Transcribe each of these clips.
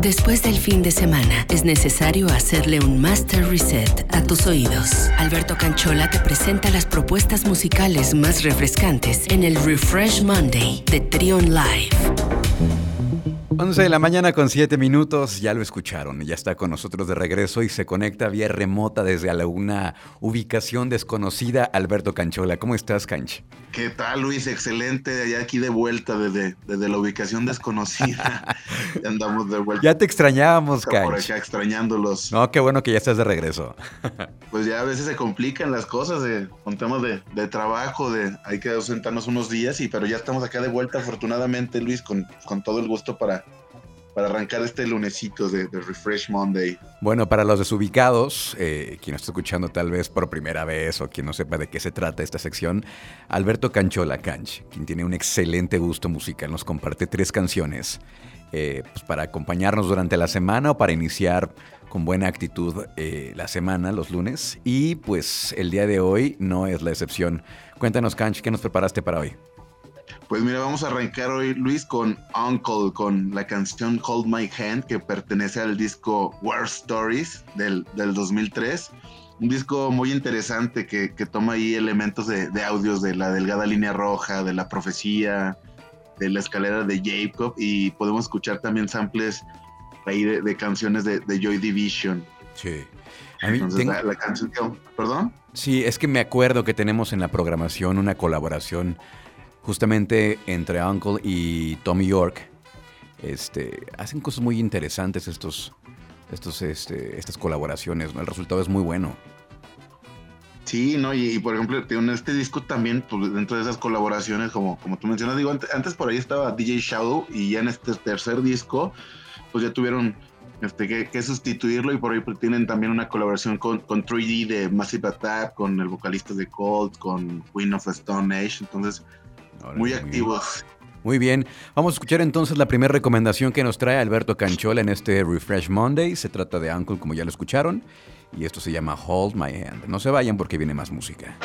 Después del fin de semana, es necesario hacerle un master reset a tus oídos. Alberto Canchola te presenta las propuestas musicales más refrescantes en el Refresh Monday de Trion Live. 11 de la mañana con 7 minutos, ya lo escucharon, ya está con nosotros de regreso y se conecta vía remota desde alguna ubicación desconocida Alberto Canchola. ¿Cómo estás, Canch? ¿Qué tal, Luis? Excelente, ya aquí de vuelta desde, desde la ubicación desconocida. ya andamos de vuelta. Ya te extrañábamos, Canch. Por acá extrañándolos. No, qué bueno que ya estás de regreso. pues ya a veces se complican las cosas de, con temas de, de, trabajo, de hay que ausentarnos unos días, y pero ya estamos acá de vuelta, afortunadamente, Luis, con, con todo el gusto para para arrancar este lunesito de, Refresh Monday. Bueno, para los desubicados, eh, quien está escuchando tal vez por primera vez o quien no sepa de qué se trata esta sección, Alberto Canchola Canch, quien tiene un excelente gusto musical, nos comparte tres canciones eh, pues para acompañarnos durante la semana o para iniciar con buena actitud eh, la semana, los lunes. Y pues el día de hoy no es la excepción. Cuéntanos, Canch, ¿qué nos preparaste para hoy? Pues mira, vamos a arrancar hoy, Luis, con Uncle, con la canción Hold My Hand, que pertenece al disco War Stories del, del 2003. Un disco muy interesante que, que toma ahí elementos de, de, audios de la delgada línea roja, de la profecía, de la escalera de Jacob, y podemos escuchar también samples ahí de, de canciones de, Joy Division. Sí. A mí Entonces, la, la, canción ¿Perdón? Sí, es que me acuerdo que tenemos en la programación una colaboración justamente entre Uncle y Tommy York, este, hacen cosas muy interesantes estos, estos, este, estas colaboraciones. El resultado es muy bueno. Sí, ¿no? Y, por ejemplo, en este disco también, pues, dentro de esas colaboraciones, como, como tú mencionas, digo, antes, por ahí estaba DJ Shadow y ya en este tercer disco, pues ya tuvieron este, que, sustituirlo y por ahí pues, tienen también una colaboración con, con 3D de Massive Attack, con el vocalista de Cold, con Queen of Stone Age, entonces muy activos. Muy bien, vamos a escuchar entonces la primera recomendación que nos trae Alberto Canchola en este Refresh Monday. Se trata de Uncle, como ya lo escucharon, y esto se llama Hold My Hand. No se vayan porque viene más música.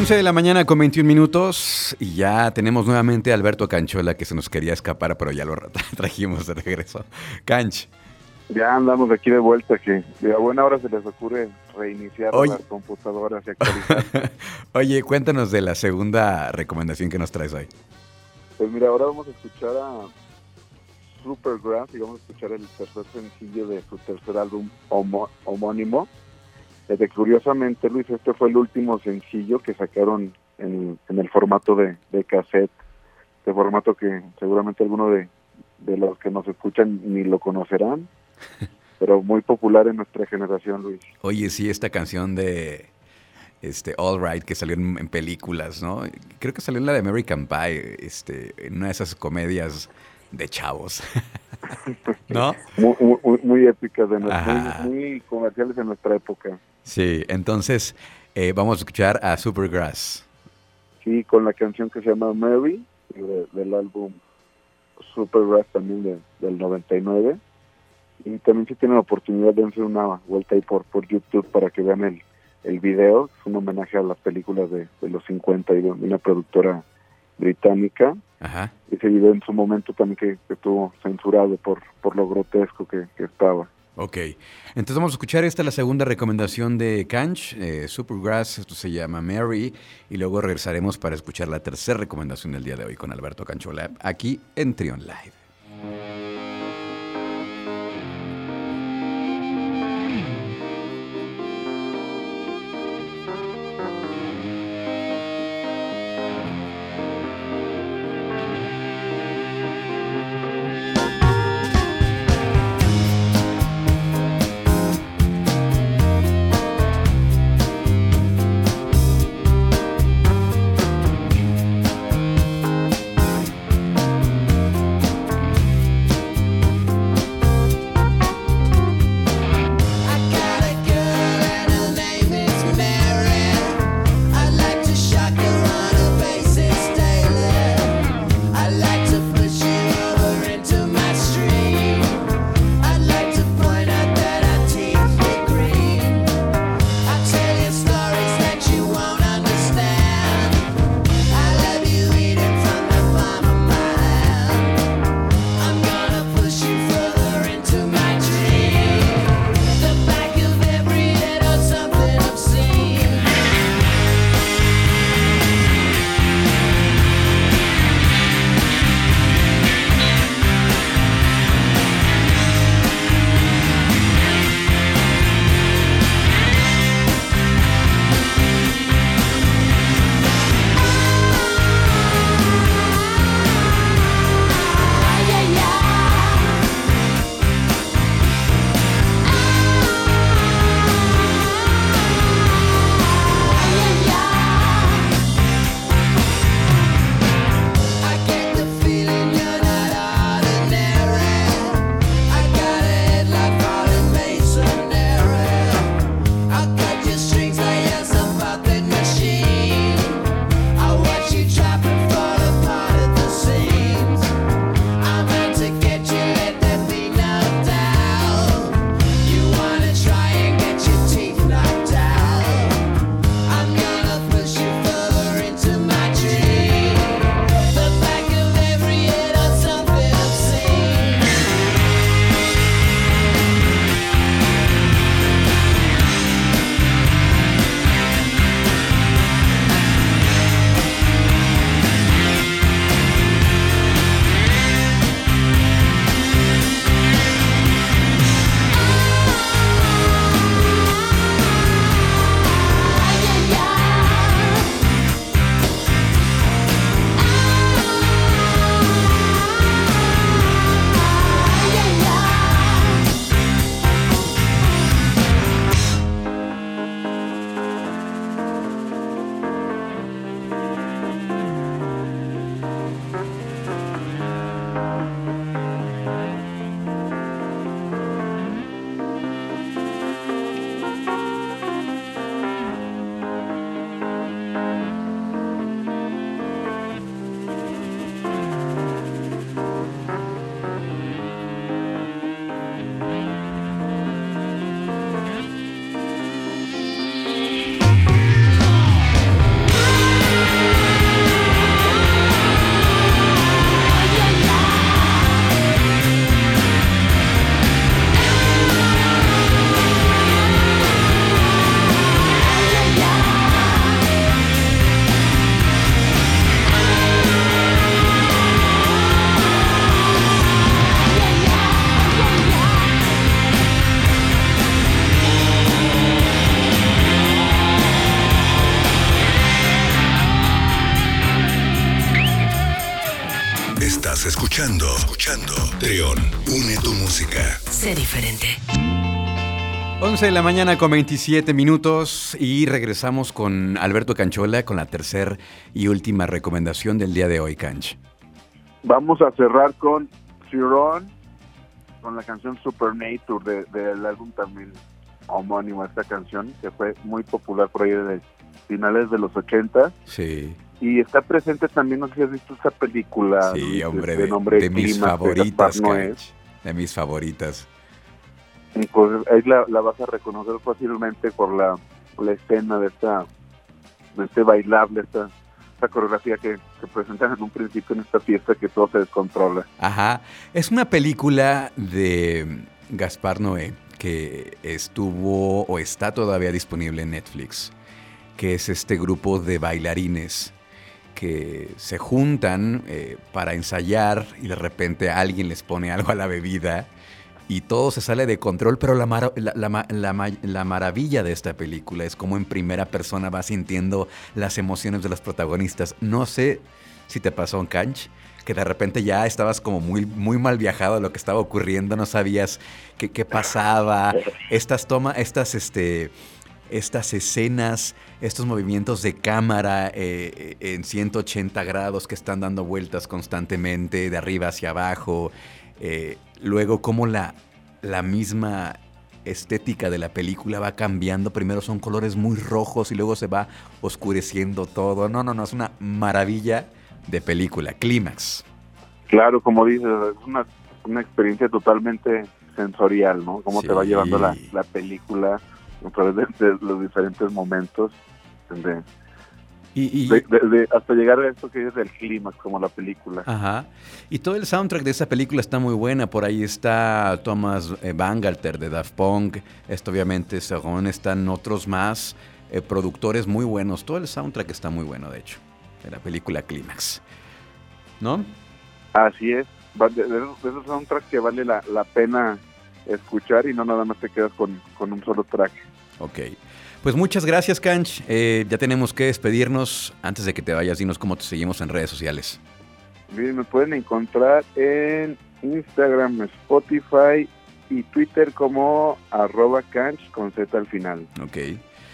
11 de la mañana con 21 minutos y ya tenemos nuevamente a Alberto Canchola que se nos quería escapar, pero ya lo trajimos de regreso. Canch. Ya andamos aquí de vuelta, que a buena hora se les ocurre reiniciar las computadoras y actualizar. Oye, cuéntanos de la segunda recomendación que nos traes hoy. Pues mira, ahora vamos a escuchar a Supergrass y vamos a escuchar el tercer sencillo de su tercer álbum homónimo. Curiosamente, Luis, este fue el último sencillo que sacaron en, el formato de, de cassette, de formato que seguramente alguno de, de los que nos escuchan ni lo conocerán, pero muy popular en nuestra generación, Luis. Oye, sí, esta canción de este All Right que salió en, películas, ¿no? Creo que salió en la de American Pie, este, en una de esas comedias de chavos. ¿No? Muy, muy, muy épicas, de muy, comerciales en nuestra época. Sí, entonces eh, vamos a escuchar a Supergrass. Sí, con la canción que se llama Mary, del álbum Supergrass también del 99. Y también si tienen la oportunidad de hacer una vuelta ahí por, por YouTube para que vean el, el video. Es un homenaje a las películas de, los 50 y de una productora británica. Ajá. Ese video en su momento también que, estuvo censurado por, por lo grotesco que, estaba. Ok, entonces vamos a escuchar esta la segunda recomendación de Kanch, eh, Supergrass, esto se llama Mary, y luego regresaremos para escuchar la tercera recomendación del día de hoy con Alberto Canchola, aquí en Trion Live. Escuchando. Trión, une tu música. Sé diferente. 11 de la mañana con 27 minutos y regresamos con Alberto Canchola con la tercera y última recomendación del día de hoy, Canch. Vamos a cerrar con Chiron, con la canción Supernature del álbum también homónimo a esta canción, que fue muy popular por ahí desde finales de los 80. Sí. Y está presente también, no sé si has visto esa película. Sí, hombre, de, de, nombre de mis Climax, favoritas. Canch. De mis favoritas. Y pues ahí la, la vas a reconocer fácilmente por la, la escena de esta de este bailable, esta, esta coreografía que, que presentan en un principio en esta fiesta que todo se descontrola. Ajá. Es una película de Gaspar Noé que estuvo o está todavía disponible en Netflix, que es este grupo de bailarines que se juntan eh, para ensayar y de repente alguien les pone algo a la bebida y todo se sale de control, pero la, mara- la, la la ma- la maravilla de esta película es como en primera persona vas sintiendo las emociones de los protagonistas. No sé si te pasó en Canch, que de repente ya estabas como muy, muy mal viajado a lo que estaba ocurriendo, no sabías qué, qué pasaba, estas tomas, estas, este, estas escenas, estos movimientos de cámara eh, en 180 grados que están dando vueltas constantemente, de arriba hacia abajo. eh, luego, cómo la, la misma estética de la película va cambiando. Primero son colores muy rojos y luego se va oscureciendo todo. No, no, no, es una maravilla de película. Clímax. Claro, como dices, es una, una experiencia totalmente sensorial, ¿no? Cómo te va llevando la, la película a través de, de los diferentes momentos, de, Y, y- de- de- de- hasta llegar a esto que es el clímax, como la película. Ajá. Y todo el soundtrack de esa película está muy buena. Por ahí está Thomas eh, Bangalter de Daft Punk. Esto obviamente Según están otros más eh, productores muy buenos. Todo el soundtrack está muy bueno, de hecho, de la película Clímax. ¿No? Así es, de esos soundtracks que vale la, la pena escuchar y no nada más te quedas con, con un solo track. Ok. Pues muchas gracias, Canch. Eh, ya tenemos que despedirnos. Antes de que te vayas, dinos cómo te seguimos en redes sociales. Bien, me pueden encontrar en Instagram, Spotify y Twitter como arroba canch con Z al final. Ok.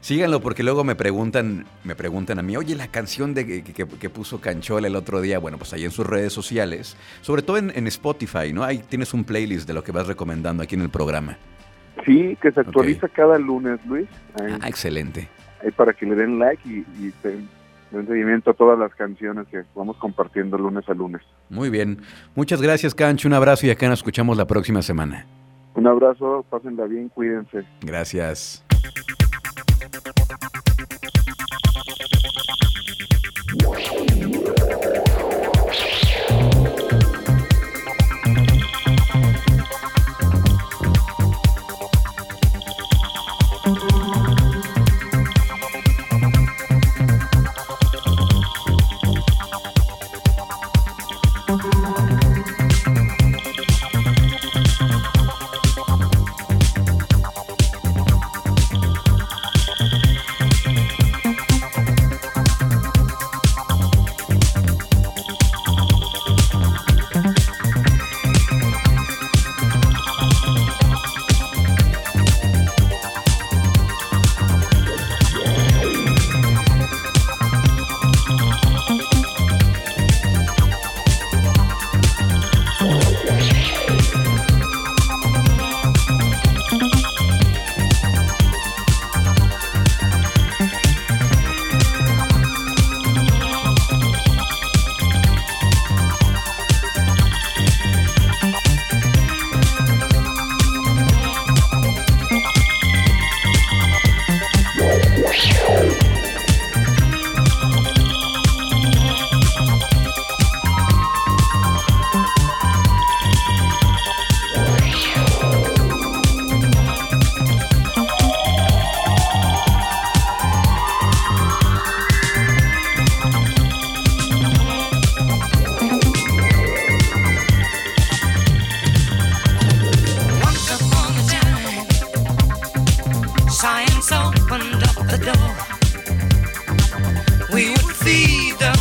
Síganlo porque luego me preguntan, me preguntan a mí, oye, la canción de, que, que- que puso Canchola el otro día, bueno, pues ahí en sus redes sociales, sobre todo en, en Spotify, ¿no? Ahí tienes un playlist de lo que vas recomendando aquí en el programa. Sí, que se actualiza cada lunes, Luis, ahí, Ah, excelente. ahí para que le den like y, y te- den seguimiento a todas las canciones que vamos compartiendo lunes a lunes. Muy bien. Muchas gracias, Cancho. Un abrazo y acá nos escuchamos la próxima semana. Un abrazo, pásenla bien, cuídense. Gracias.